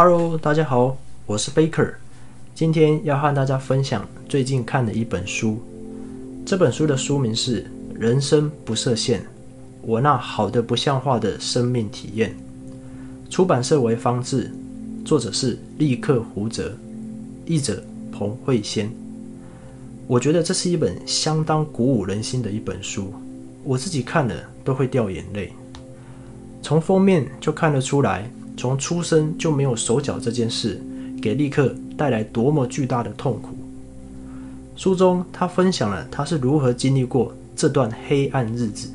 Hello，大家好，我是 Baker，今天要和大家分享最近看的一本书。这本书的书名是《人生不设限》，我那好的不像话的生命体验。出版社为方志，作者是立克胡泽，译者彭慧仙。我觉得这是一本相当鼓舞人心的一本书，我自己看了都会掉眼泪。从封面就看得出来，从出生就没有手脚这件事，给立克带来多么巨大的痛苦。书中他分享了他是如何经历过这段黑暗日子，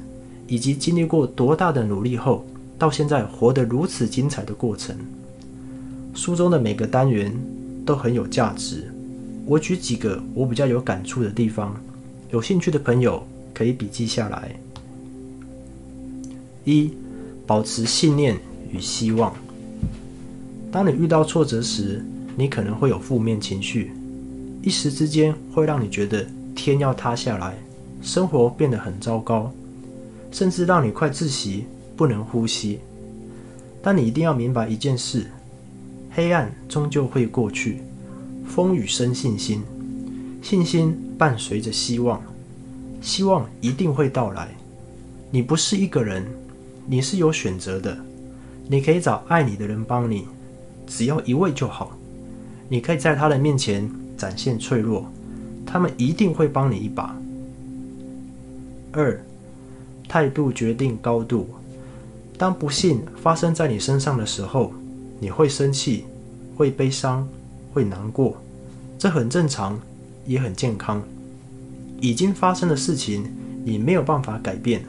以及经历过多大的努力后，到现在活得如此精彩的过程。书中的每个单元都很有价值，我举几个我比较有感触的地方，有兴趣的朋友可以笔记下来。一保持信念与希望。当你遇到挫折时，你可能会有负面情绪，一时之间会让你觉得天要塌下来，生活变得很糟糕，甚至让你快窒息，不能呼吸。但你一定要明白一件事：黑暗终究会过去，风雨生信心，信心伴随着希望，希望一定会到来。你不是一个人。你是有选择的，你可以找爱你的人帮你，只要一位就好。你可以在他的面前展现脆弱，他们一定会帮你一把。二，态度决定高度。当不幸发生在你身上的时候，你会生气，会悲伤，会难过，这很正常，也很健康。已经发生的事情，你没有办法改变。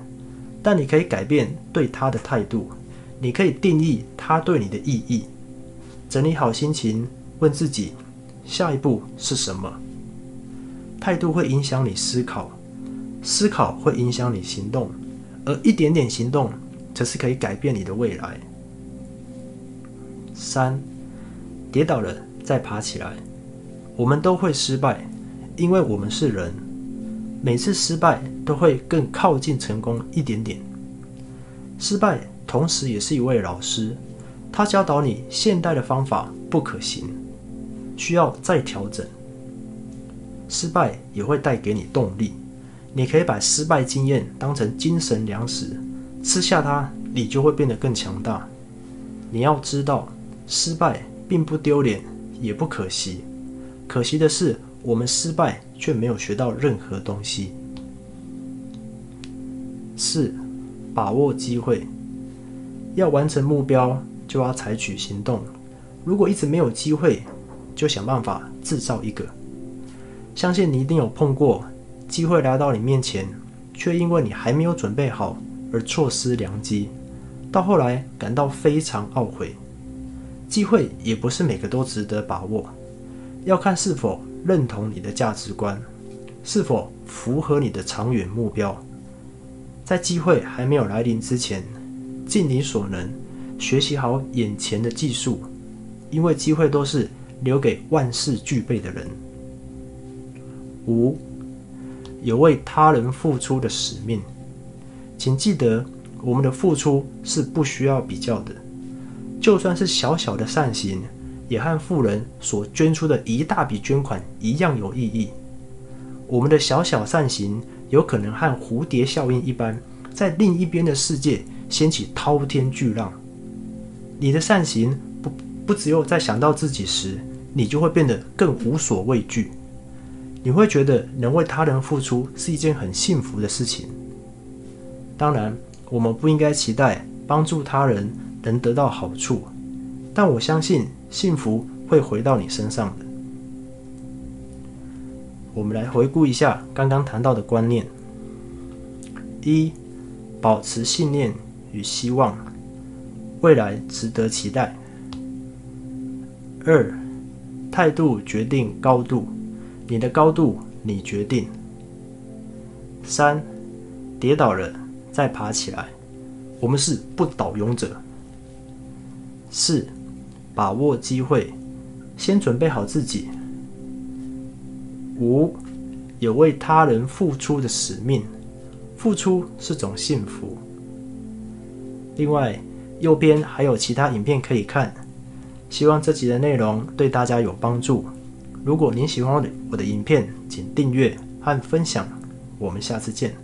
但你可以改变对他的态度，你可以定义他对你的意义。整理好心情，问自己下一步是什么？态度会影响你思考，思考会影响你行动，而一点点行动则是可以改变你的未来。三，跌倒了再爬起来。我们都会失败，因为我们是人。每次失败都会更靠近成功一点点。失败同时也是一位老师，他教导你现代的方法不可行，需要再调整。失败也会带给你动力，你可以把失败经验当成精神粮食，吃下它，你就会变得更强大。你要知道，失败并不丢脸，也不可惜，可惜的是，我们失败却没有学到任何东西。四，把握机会。要完成目标，就要采取行动。如果一直没有机会，就想办法制造一个。相信你一定有碰过，机会来到你面前，却因为你还没有准备好而错失良机，到后来感到非常懊悔。机会也不是每个都值得把握，要看是否。认同你的价值观，是否符合你的长远目标？在机会还没有来临之前，尽你所能学习好眼前的技术，因为机会都是留给万事俱备的人。五，有为他人付出的使命，请记得，我们的付出是不需要比较的，就算是小小的善行。也和富人所捐出的一大笔捐款一样有意义。我们的小小善行，有可能和蝴蝶效应一般，在另一边的世界掀起滔天巨浪。你的善行不不只有在想到自己时，你就会变得更无所畏惧。你会觉得能为他人付出是一件很幸福的事情。当然，我们不应该期待帮助他人能得到好处，但我相信。幸福会回到你身上的。我们来回顾一下刚刚谈到的观念：一、保持信念与希望，未来值得期待；二、态度决定高度，你的高度你决定；三、跌倒了再爬起来，我们是不倒勇者；四。把握机会，先准备好自己。五，有为他人付出的使命，付出是种幸福。另外，右边还有其他影片可以看，希望这集的内容对大家有帮助。如果您喜欢我的影片，请订阅和分享。我们下次见。